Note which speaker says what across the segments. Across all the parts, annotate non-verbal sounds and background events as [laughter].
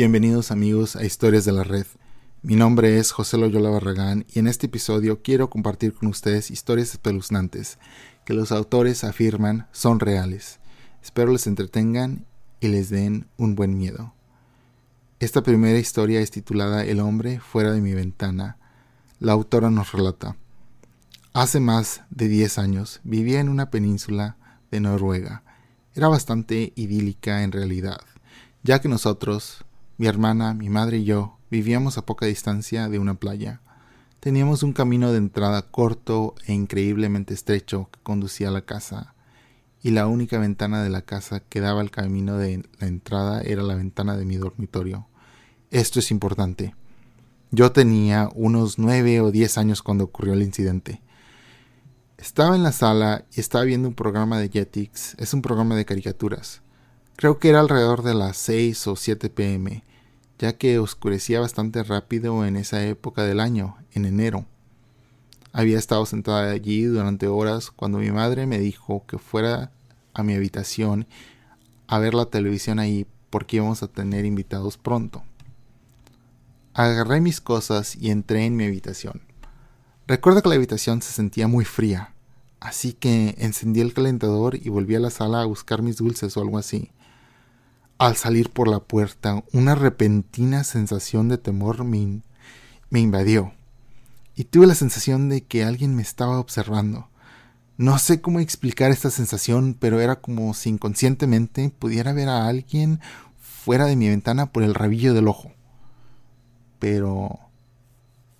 Speaker 1: Bienvenidos amigos a Historias de la Red. Mi nombre es José Loyola Barragán y en este episodio quiero compartir con ustedes historias espeluznantes que los autores afirman son reales. Espero les entretengan y les den un buen miedo. Esta primera historia es titulada El hombre fuera de mi ventana. La autora nos relata. Hace más de 10 años vivía en una península de Noruega. Era bastante idílica en realidad, ya que nosotros, mi hermana, mi madre y yo, vivíamos a poca distancia de una playa. Teníamos un camino de entrada corto e increíblemente estrecho que conducía a la casa, y la única ventana de la casa que daba al camino de la entrada era la ventana de mi dormitorio. Esto es importante. Yo tenía unos nueve o diez años cuando ocurrió el incidente. Estaba en la sala y estaba viendo un programa de Jetix, es un programa de caricaturas. Creo que era alrededor de las 6 o 7 pm, ya que oscurecía bastante rápido en esa época del año, en enero. Había estado sentada allí durante horas cuando mi madre me dijo que fuera a mi habitación a ver la televisión ahí porque íbamos a tener invitados pronto. Agarré mis cosas y entré en mi habitación. Recuerdo que la habitación se sentía muy fría, así que encendí el calentador y volví a la sala a buscar mis dulces o algo así. Al salir por la puerta, una repentina sensación de temor me, invadió, y tuve la sensación de que alguien me estaba observando. No sé cómo explicar esta sensación, pero era como si inconscientemente pudiera ver a alguien fuera de mi ventana por el rabillo del ojo. Pero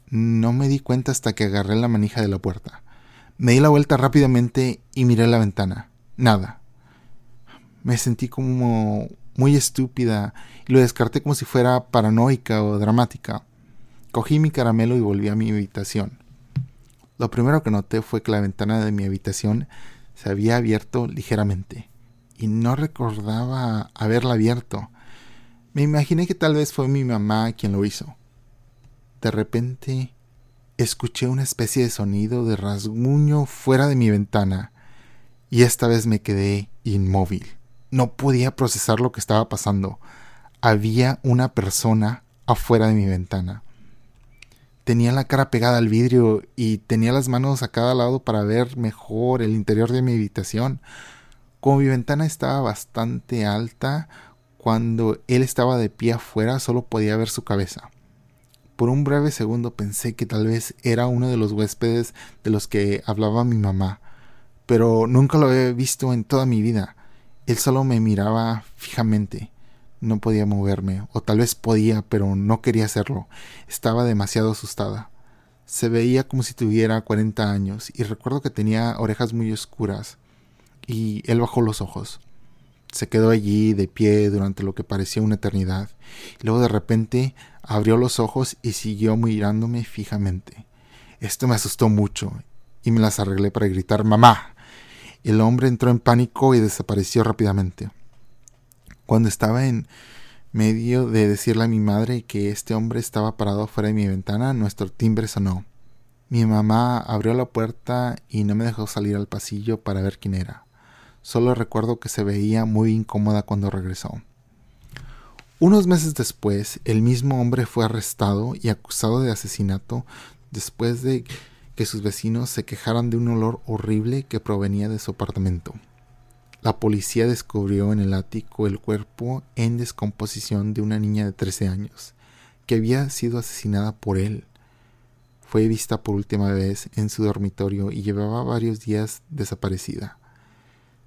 Speaker 1: no me di cuenta hasta que agarré la manija de la puerta. Me di la vuelta rápidamente y miré la ventana. Nada. Me sentí como muy estúpida y lo descarté como si fuera paranoica o dramática. Cogí mi caramelo y volví a mi habitación. Lo primero que noté fue que la ventana de mi habitación se había abierto ligeramente y no recordaba haberla abierto. Me imaginé que tal vez fue mi mamá quien lo hizo. De repente escuché una especie de sonido de rasguño fuera de mi ventana y esta vez me quedé inmóvil. No podía procesar lo que estaba pasando. Había una persona afuera de mi ventana. Tenía la cara pegada al vidrio y tenía las manos a cada lado para ver mejor el interior de mi habitación. Como mi ventana estaba bastante alta, cuando él estaba de pie afuera solo podía ver su cabeza. Por un breve segundo pensé que tal vez era uno de los huéspedes de los que hablaba mi mamá, pero nunca lo había visto en toda mi vida. Él solo me miraba fijamente. No podía moverme, o tal vez podía, pero no quería hacerlo. Estaba demasiado asustada. Se veía como si tuviera cuarenta años, y recuerdo que tenía orejas muy oscuras. Y él bajó los ojos. Se quedó allí de pie durante lo que parecía una eternidad. Luego de repente abrió los ojos y siguió mirándome fijamente. Esto me asustó mucho y me las arreglé para gritar ¡Mamá! El hombre entró en pánico y desapareció rápidamente. Cuando estaba en medio de decirle a mi madre que este hombre estaba parado fuera de mi ventana, nuestro timbre sonó. Mi mamá abrió la puerta y no me dejó salir al pasillo para ver quién era. Solo recuerdo que se veía muy incómoda cuando regresó. Unos meses después, el mismo hombre fue arrestado y acusado de asesinato después de que sus vecinos se quejaran de un olor horrible que provenía de su apartamento. La policía descubrió en el ático el cuerpo en descomposición de una niña de 13 años, que había sido asesinada por él. Fue vista por última vez en su dormitorio y llevaba varios días desaparecida.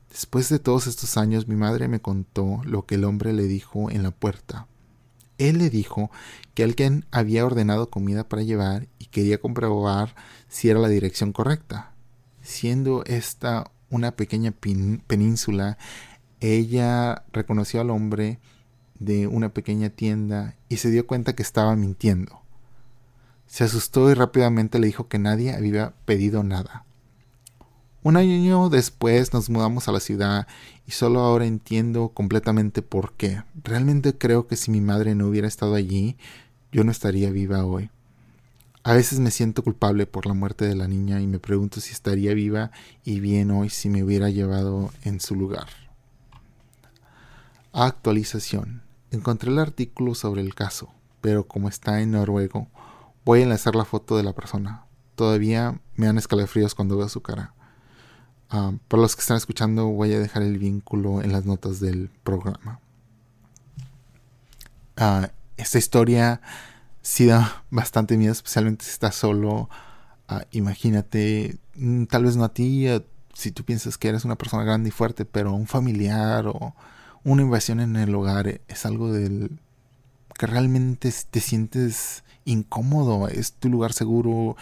Speaker 1: Después de todos estos años mi madre me contó lo que el hombre le dijo en la puerta. Él le dijo que alguien había ordenado comida para llevar y quería comprobar si era la dirección correcta. Siendo esta una pequeña península, ella reconoció al hombre de una pequeña tienda y se dio cuenta que estaba mintiendo. Se asustó y rápidamente le dijo que nadie había pedido nada. Un año después nos mudamos a la ciudad y solo ahora entiendo completamente por qué. Realmente creo que si mi madre no hubiera estado allí, yo no estaría viva hoy. A veces me siento culpable por la muerte de la niña y me pregunto si estaría viva y bien hoy si me hubiera llevado en su lugar. Actualización. encontré el artículo sobre el caso, pero como está en noruego, voy a enlazar la foto de la persona. Todavía me dan escalofríos cuando veo su cara. Uh, para los que están escuchando, voy a dejar el vínculo en las notas del programa. Uh, esta historia sí da [laughs] bastante miedo, especialmente si estás solo. Uh, imagínate, mm, tal vez no a ti, si tú piensas que eres una persona grande y fuerte, pero un familiar o una invasión en el hogar es algo del que realmente te sientes incómodo, es tu lugar seguro,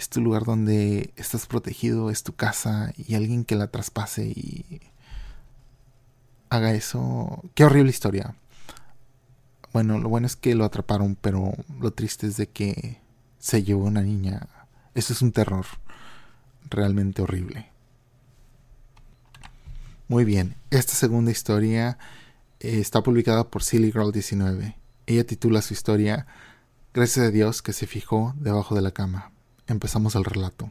Speaker 1: es tu lugar donde estás protegido, es tu casa y alguien que la traspase y haga eso. Qué horrible historia. Bueno, lo bueno es que lo atraparon, pero lo triste es de que se llevó una niña. Eso es un terror realmente horrible. Muy bien, esta segunda historia eh, está publicada por Silly Girl 19. Ella titula su historia Gracias a Dios que se fijó debajo de la cama. Empezamos el relato.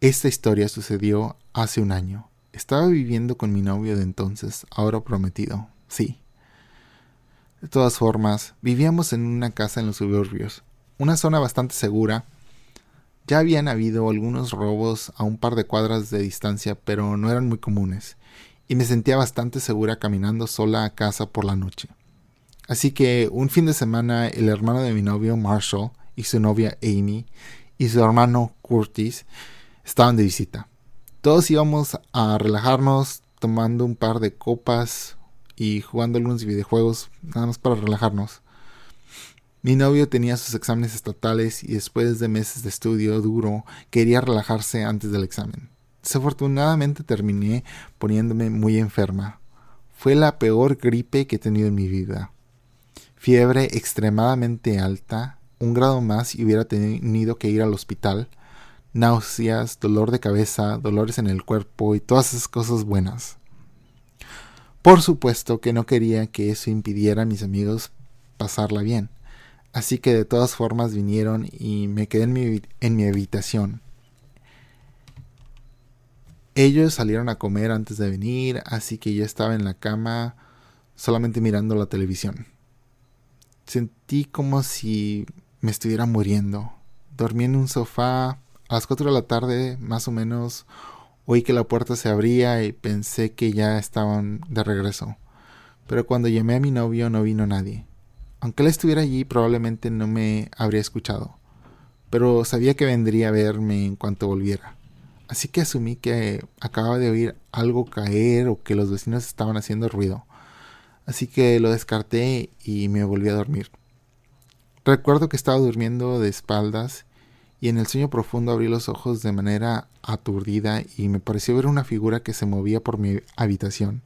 Speaker 1: Esta historia sucedió hace un año. Estaba viviendo con mi novio de entonces, ahora prometido. Sí. De todas formas, vivíamos en una casa en los suburbios, una zona bastante segura ya habían habido algunos robos a un par de cuadras de distancia, pero no eran muy comunes, y me sentía bastante segura caminando sola a casa por la noche. Así que un fin de semana el hermano de mi novio Marshall y su novia Amy y su hermano Curtis estaban de visita. Todos íbamos a relajarnos tomando un par de copas y jugando algunos videojuegos, nada más para relajarnos. Mi novio tenía sus exámenes estatales y después de meses de estudio duro quería relajarse antes del examen. Desafortunadamente terminé poniéndome muy enferma. Fue la peor gripe que he tenido en mi vida. Fiebre extremadamente alta, un grado más y hubiera tenido que ir al hospital. Náuseas, dolor de cabeza, dolores en el cuerpo y todas esas cosas buenas. Por supuesto que no quería que eso impidiera a mis amigos pasarla bien. Así que de todas formas vinieron y me quedé en mi, en mi habitación. Ellos salieron a comer antes de venir, así que yo estaba en la cama solamente mirando la televisión. Sentí como si me estuviera muriendo. Dormí en un sofá a las 4 de la tarde, más o menos. Oí que la puerta se abría y pensé que ya estaban de regreso. Pero cuando llamé a mi novio no vino nadie. Aunque él estuviera allí, probablemente no me habría escuchado, pero sabía que vendría a verme en cuanto volviera. Así que asumí que acababa de oír algo caer o que los vecinos estaban haciendo ruido. Así que lo descarté y me volví a dormir. Recuerdo que estaba durmiendo de espaldas y en el sueño profundo abrí los ojos de manera aturdida y me pareció ver una figura que se movía por mi habitación.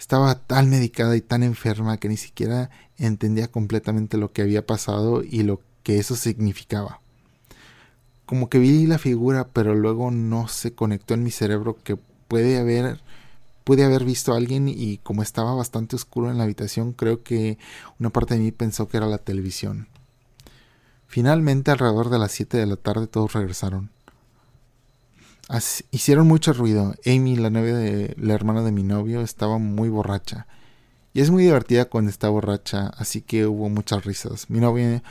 Speaker 1: Estaba tan medicada y tan enferma que ni siquiera entendía completamente lo que había pasado y lo que eso significaba. Como que vi la figura, pero luego no se conectó en mi cerebro que puede haber pude haber visto a alguien y como estaba bastante oscuro en la habitación, creo que una parte de mí pensó que era la televisión. Finalmente, alrededor de las 7 de la tarde, todos regresaron hicieron mucho ruido. Amy, la novia de la hermana de mi novio, estaba muy borracha. Y es muy divertida cuando está borracha, así que hubo muchas risas. Mi novia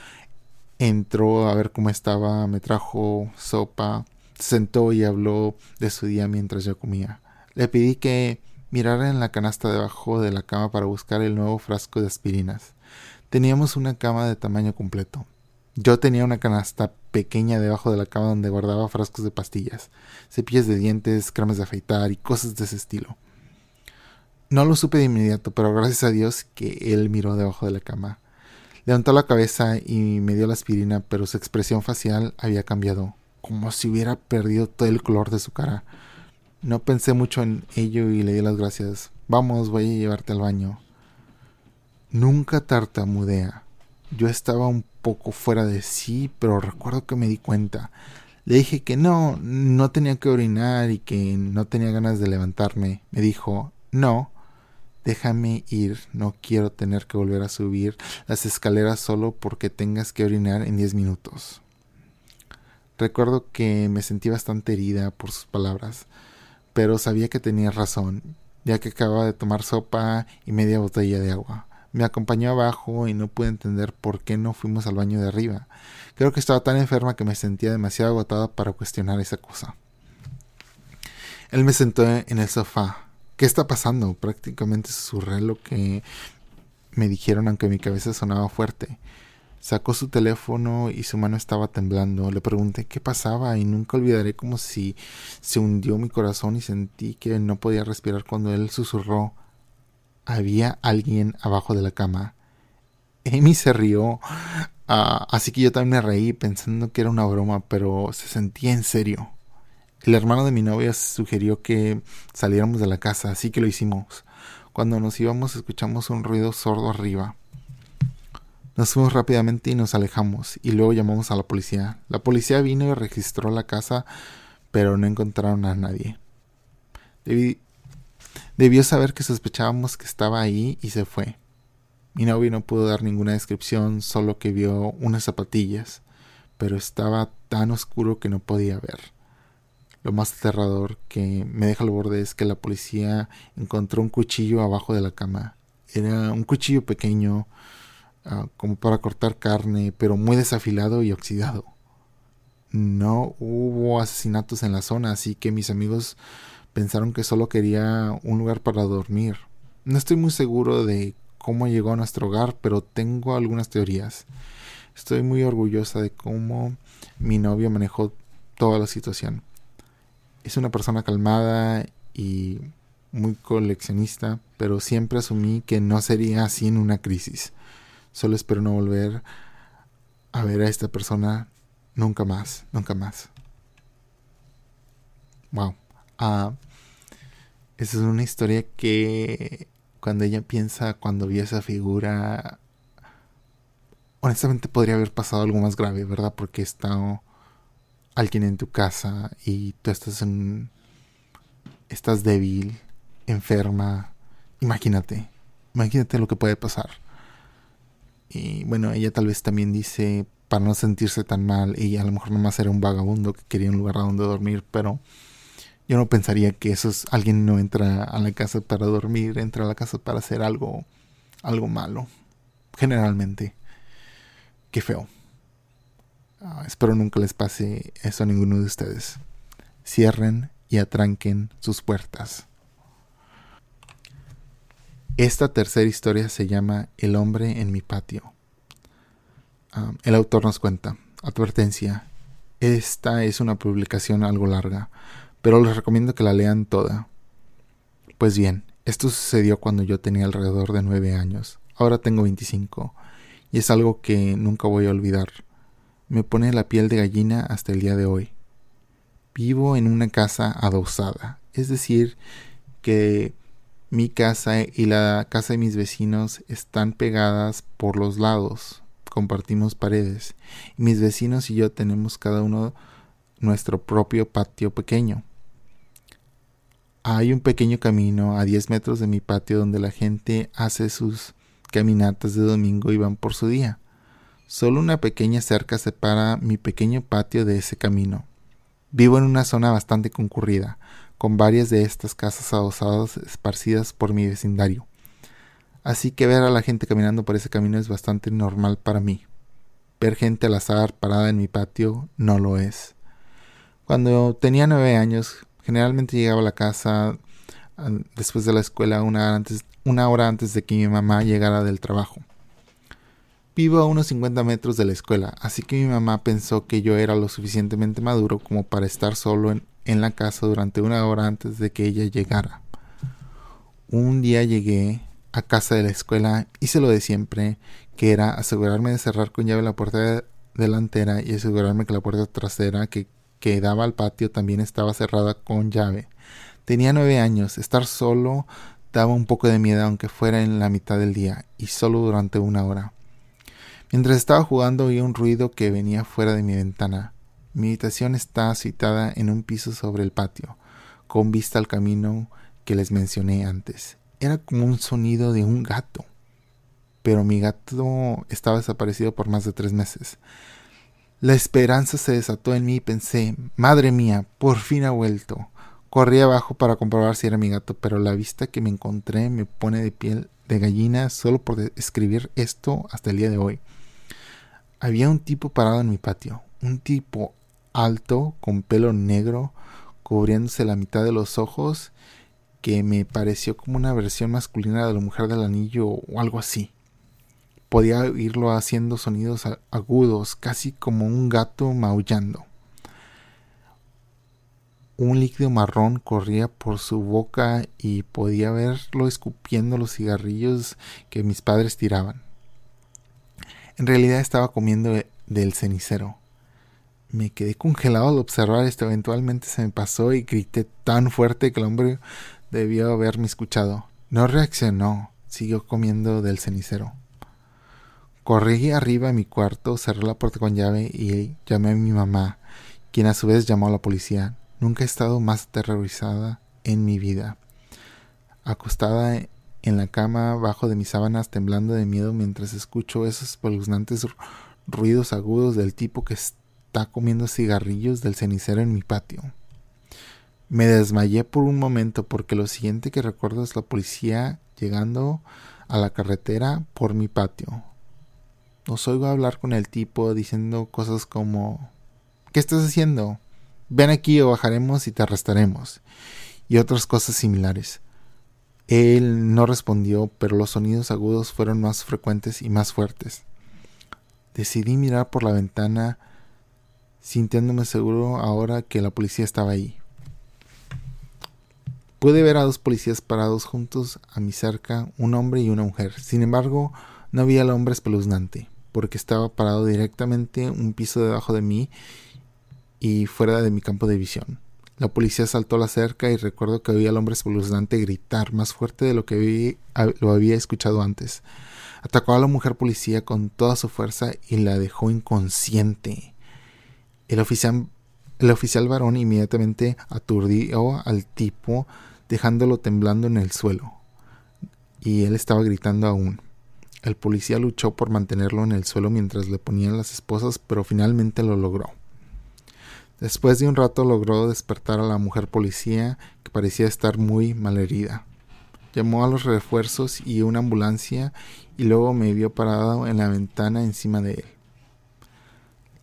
Speaker 1: entró a ver cómo estaba, me trajo sopa, sentó y habló de su día mientras yo comía. Le pedí que mirara en la canasta debajo de la cama para buscar el nuevo frasco de aspirinas. Teníamos una cama de tamaño completo. Yo tenía una canasta pequeña debajo de la cama donde guardaba frascos de pastillas, cepillas de dientes, cremas de afeitar y cosas de ese estilo. No lo supe de inmediato, pero gracias a Dios que él miró debajo de la cama. Levantó la cabeza y me dio la aspirina, pero su expresión facial había cambiado, como si hubiera perdido todo el color de su cara. No pensé mucho en ello y le di las gracias. Vamos, voy a llevarte al baño. Nunca tartamudea. Yo estaba un poco fuera de sí, pero recuerdo que me di cuenta. Le dije que no, no tenía que orinar y que no tenía ganas de levantarme. Me dijo, no, déjame ir, no quiero tener que volver a subir las escaleras solo porque tengas que orinar en diez minutos. Recuerdo que me sentí bastante herida por sus palabras, pero sabía que tenía razón, ya que acababa de tomar sopa y media botella de agua. Me acompañó abajo y no pude entender por qué no fuimos al baño de arriba. Creo que estaba tan enferma que me sentía demasiado agotada para cuestionar esa cosa. Él me sentó en el sofá. ¿Qué está pasando? Prácticamente susurré lo que me dijeron aunque mi cabeza sonaba fuerte. Sacó su teléfono y su mano estaba temblando. Le pregunté qué pasaba y nunca olvidaré como si se hundió mi corazón y sentí que no podía respirar cuando él susurró. Había alguien abajo de la cama. Amy se rió, ah, así que yo también me reí pensando que era una broma, pero se sentía en serio. El hermano de mi novia sugirió que saliéramos de la casa, así que lo hicimos. Cuando nos íbamos escuchamos un ruido sordo arriba. Nos fuimos rápidamente y nos alejamos, y luego llamamos a la policía. La policía vino y registró la casa, pero no encontraron a nadie. debió saber que sospechábamos que estaba ahí y se fue. Mi novio no pudo dar ninguna descripción, solo que vio unas zapatillas, pero estaba tan oscuro que no podía ver. Lo más aterrador que me deja al borde es que la policía encontró un cuchillo abajo de la cama. Era un cuchillo pequeño, Ah, como para cortar carne, pero muy desafilado y oxidado. No hubo asesinatos en la zona, así que mis amigos pensaron que solo quería un lugar para dormir. No estoy muy seguro de cómo llegó a nuestro hogar, pero tengo algunas teorías. Estoy muy orgullosa de cómo mi novio manejó toda la situación. Es una persona calmada y muy coleccionista, pero siempre asumí que no sería así en una crisis. Solo espero no volver a ver a esta persona nunca más, nunca más. Wow. Ah, esa es una historia que cuando ella piensa, cuando vio esa figura, honestamente podría haber pasado algo más grave, ¿verdad? Porque está alguien en tu casa y tú estás en... estás débil, enferma. Imagínate, imagínate lo que puede pasar. Y bueno, ella tal vez también dice para no sentirse tan mal, ella a lo mejor nomás era un vagabundo que quería un lugar donde dormir, pero yo no pensaría que eso es alguien no entra a la casa para dormir, entra a la casa para hacer algo algo malo. Generalmente. Qué feo. Ah, espero nunca les pase eso a ninguno de ustedes. Cierren y atranquen sus puertas. Esta tercera historia se llama El hombre en mi patio. Ah, el autor nos cuenta, advertencia, esta es una publicación algo larga, pero les recomiendo que la lean toda. Pues bien, esto sucedió cuando yo tenía alrededor de nueve años, ahora tengo 25, y es algo que nunca voy a olvidar. Me pone la piel de gallina hasta el día de hoy. Vivo en una casa adosada, es decir, que mi casa y la casa de mis vecinos están pegadas por los lados, compartimos paredes, mis vecinos y yo tenemos cada uno nuestro propio patio pequeño. Hay un pequeño camino a 10 metros de mi patio donde la gente hace sus caminatas de domingo y van por su día. Solo una pequeña cerca separa mi pequeño patio de ese camino. Vivo en una zona bastante concurrida, con varias de estas casas adosadas esparcidas por mi vecindario. Así que ver a la gente caminando por ese camino es bastante normal para mí. Ver gente al azar parada en mi patio no lo es. Cuando tenía nueve años, generalmente llegaba a la casa ah, después de la escuela una, hora antes de que mi mamá llegara del trabajo. Vivo a unos 50 metros de la escuela, así que mi mamá pensó que yo era lo suficientemente maduro como para estar solo en, en la casa durante una hora antes de que ella llegara. Un día llegué a casa de la escuela, hice lo de siempre, que era asegurarme de cerrar con llave la puerta delantera y asegurarme que la puerta trasera que, que daba al patio también estaba cerrada con llave. Tenía nueve años, estar solo daba un poco de miedo aunque fuera en la mitad del día y solo durante una hora. Mientras estaba jugando oí un ruido que venía fuera de mi ventana. Mi habitación está citada en un piso sobre el patio, con vista al camino que les mencioné antes. Era como un sonido de un gato. Pero mi gato estaba desaparecido por más de tres meses. La esperanza se desató en mí y pensé, Madre mía, por fin ha vuelto. Corrí abajo para comprobar si era mi gato, pero la vista que me encontré me pone de piel de gallina solo por escribir esto hasta el día de hoy. Había un tipo parado en mi patio, un tipo alto, con pelo negro, cubriéndose la mitad de los ojos, que me pareció como una versión masculina de la mujer del anillo o algo así. Podía oírlo haciendo sonidos agudos, casi como un gato maullando. Un líquido marrón corría por su boca y podía verlo escupiendo los cigarrillos que mis padres tiraban. En realidad estaba comiendo del cenicero. Me quedé congelado al observar esto. Eventualmente se me pasó y grité tan fuerte que el hombre debió haberme escuchado. No reaccionó. Siguió comiendo del cenicero. Corrí arriba a mi cuarto, cerré la puerta con llave y llamé a mi mamá, quien a su vez llamó a la policía. Nunca he estado más aterrorizada en mi vida. Acostada en la cama, bajo de mis sábanas, temblando de miedo mientras escucho esos espeluznantes ruidos agudos del tipo que está comiendo cigarrillos del cenicero en mi patio. Me desmayé por un momento porque lo siguiente que recuerdo es la policía llegando a la carretera por mi patio. Os oigo hablar con el tipo diciendo cosas como ¿Qué estás haciendo? ven aquí o bajaremos y te arrestaremos, y otras cosas similares. Él no respondió, pero los sonidos agudos fueron más frecuentes y más fuertes. Decidí mirar por la ventana, sintiéndome seguro ahora que la policía estaba ahí. Pude ver a dos policías parados juntos a mi cerca, un hombre y una mujer. Sin embargo, no vi al hombre espeluznante, porque estaba parado directamente un piso debajo de mí y fuera de mi campo de visión. La policía saltó la cerca y recuerdo que oí al hombre espeluznante gritar más fuerte de lo que lo había escuchado antes. Atacó a la mujer policía con toda su fuerza y la dejó inconsciente. El oficial, el oficial varón inmediatamente aturdió al tipo, dejándolo temblando en el suelo. Y él estaba gritando aún. El policía luchó por mantenerlo en el suelo mientras le ponían las esposas, pero finalmente lo logró. Después de un rato logró despertar a la mujer policía, que parecía estar muy malherida. Llamó a los refuerzos y una ambulancia y luego me vio parado en la ventana encima de él.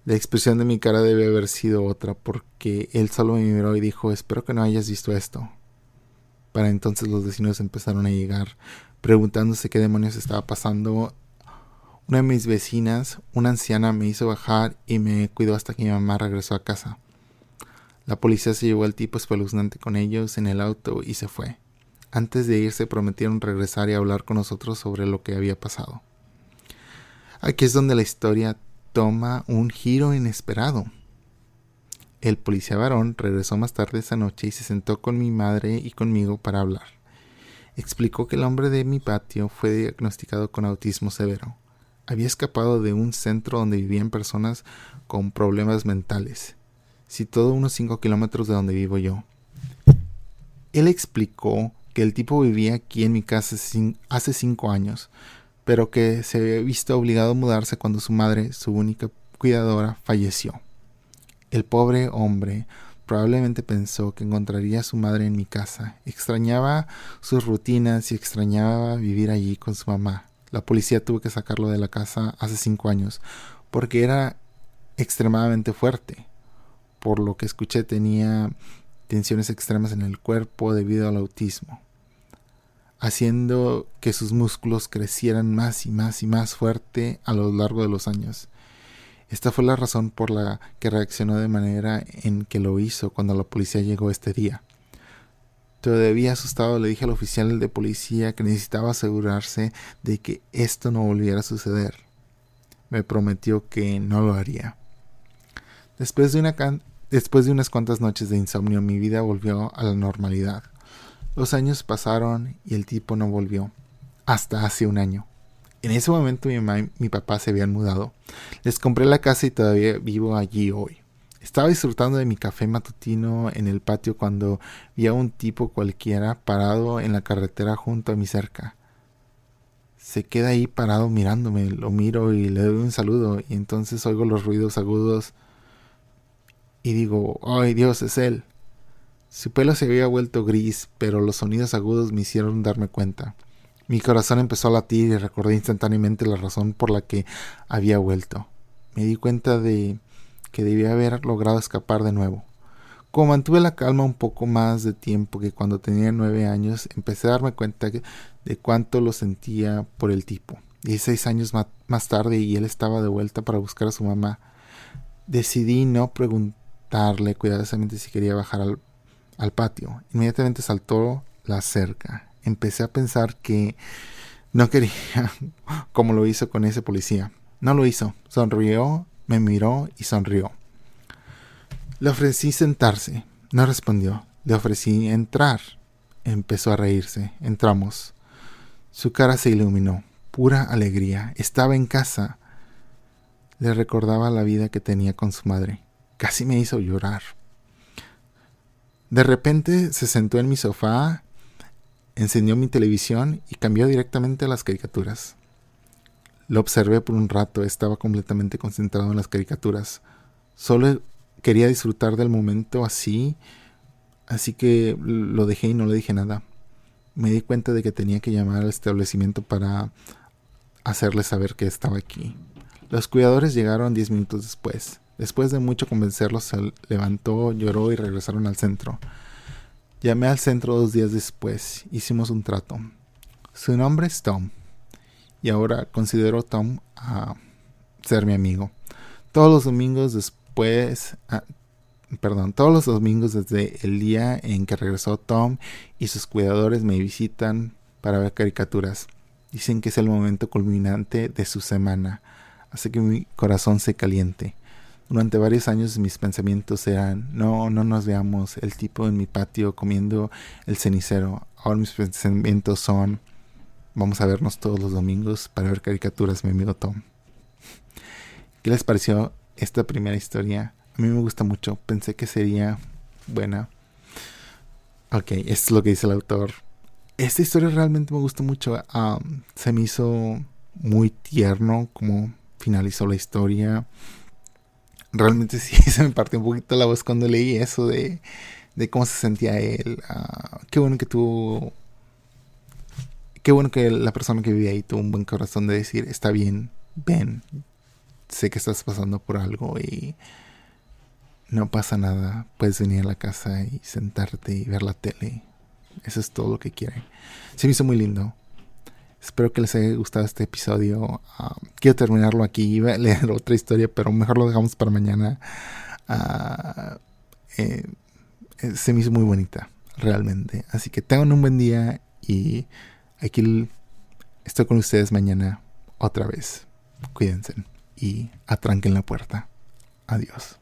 Speaker 1: La expresión de mi cara debe haber sido otra, porque él solo me miró y dijo espero que no hayas visto esto. Para entonces los vecinos empezaron a llegar, preguntándose qué demonios estaba pasando. Una de mis vecinas, una anciana, me hizo bajar y me cuidó hasta que mi mamá regresó a casa. La policía se llevó al tipo espeluznante con ellos en el auto y se fue. Antes de irse prometieron regresar y hablar con nosotros sobre lo que había pasado. Aquí es donde la historia toma un giro inesperado. El policía varón regresó más tarde esa noche y se sentó con mi madre y conmigo para hablar. Explicó que el hombre de mi patio fue diagnosticado con autismo severo. Había escapado de un centro donde vivían personas con problemas mentales situado unos 5 kilómetros de donde vivo yo. Él explicó que el tipo vivía aquí en mi casa hace 5 años, pero que se había visto obligado a mudarse cuando su madre, su única cuidadora, falleció. El pobre hombre probablemente pensó que encontraría a su madre en mi casa, extrañaba sus rutinas y extrañaba vivir allí con su mamá. La policía tuvo que sacarlo de la casa hace cinco años porque era extremadamente fuerte por lo que escuché tenía tensiones extremas en el cuerpo debido al autismo, haciendo que sus músculos crecieran más y más y más fuerte a lo largo de los años. Esta fue la razón por la que reaccionó de manera en que lo hizo cuando la policía llegó este día. Todavía asustado le dije al oficial de policía que necesitaba asegurarse de que esto no volviera a suceder. Me prometió que no lo haría. Después de, Después de unas cuantas noches de insomnio mi vida volvió a la normalidad. Los años pasaron y el tipo no volvió. Hasta hace un año. En ese momento mi mamá y mi papá se habían mudado. Les compré la casa y todavía vivo allí hoy. Estaba disfrutando de mi café matutino en el patio cuando vi a un tipo cualquiera parado en la carretera junto a mi cerca. Se queda ahí parado mirándome, lo miro y le doy un saludo y entonces oigo los ruidos agudos y digo, ay Dios, es Él. Su pelo se había vuelto gris, pero los sonidos agudos me hicieron darme cuenta. Mi corazón empezó a latir y recordé instantáneamente la razón por la que había vuelto. Me di cuenta de que debía haber logrado escapar de nuevo. Como mantuve la calma un poco más de tiempo que cuando tenía nueve años, empecé a darme cuenta de cuánto lo sentía por el tipo. Dieciséis años más tarde y él estaba de vuelta para buscar a su mamá. Decidí no preguntarle cuidadosamente si quería bajar al, al patio. Inmediatamente saltó la cerca. Empecé a pensar que no quería, [laughs] como lo hizo con ese policía. No lo hizo. Sonrió, me miró y sonrió. Le ofrecí sentarse. No respondió. Le ofrecí entrar. Empezó a reírse. Entramos. Su cara se iluminó. Pura alegría. Estaba en casa. Le recordaba la vida que tenía con su madre. Casi me hizo llorar. De repente se sentó en mi sofá, encendió mi televisión y cambió directamente a las caricaturas. Lo observé por un rato, estaba completamente concentrado en las caricaturas. Solo quería disfrutar del momento así, así que lo dejé y no le dije nada. Me di cuenta de que tenía que llamar al establecimiento para hacerle saber que estaba aquí. Los cuidadores llegaron diez minutos después. Después de mucho convencerlos, se levantó, lloró y regresaron al centro. Llamé al centro dos días después. Hicimos un trato. Su nombre es Tom. Y ahora considero Tom a ser mi amigo. Todos los domingos después, ah, perdón, todos los domingos desde el día en que regresó Tom y sus cuidadores me visitan para ver caricaturas. Dicen que es el momento culminante de su semana, hace que mi corazón se caliente. Durante varios años mis pensamientos eran, no, no nos veamos, el tipo en mi patio comiendo el cenicero. Ahora mis pensamientos son, vamos a vernos todos los domingos para ver caricaturas, mi amigo Tom. [laughs] ¿Qué les pareció esta primera historia. A mí me gusta mucho. Pensé que sería buena. Ok, esto es lo que dice el autor. Esta historia realmente me gusta mucho. se me hizo muy tierno como finalizó la historia. Realmente [laughs] sí, se me partió un poquito la voz cuando leí eso de, de cómo se sentía él. Ah, qué bueno que tuvo... Qué bueno que la persona que vivía ahí tuvo un buen corazón de decir, está bien, ven, sé que estás pasando por algo y no pasa nada. Puedes venir a la casa y sentarte y ver la tele. Eso es todo lo que quieren. Se me hizo muy lindo. Espero que les haya gustado este episodio. Ah, quiero terminarlo aquí. Iba [laughs] a leer otra historia, pero mejor lo dejamos para mañana. Ah, eh, eh, se me hizo muy bonita, realmente. Así que tengan un buen día y aquí estoy con ustedes mañana otra vez. Cuídense y atranquen la puerta. Adiós.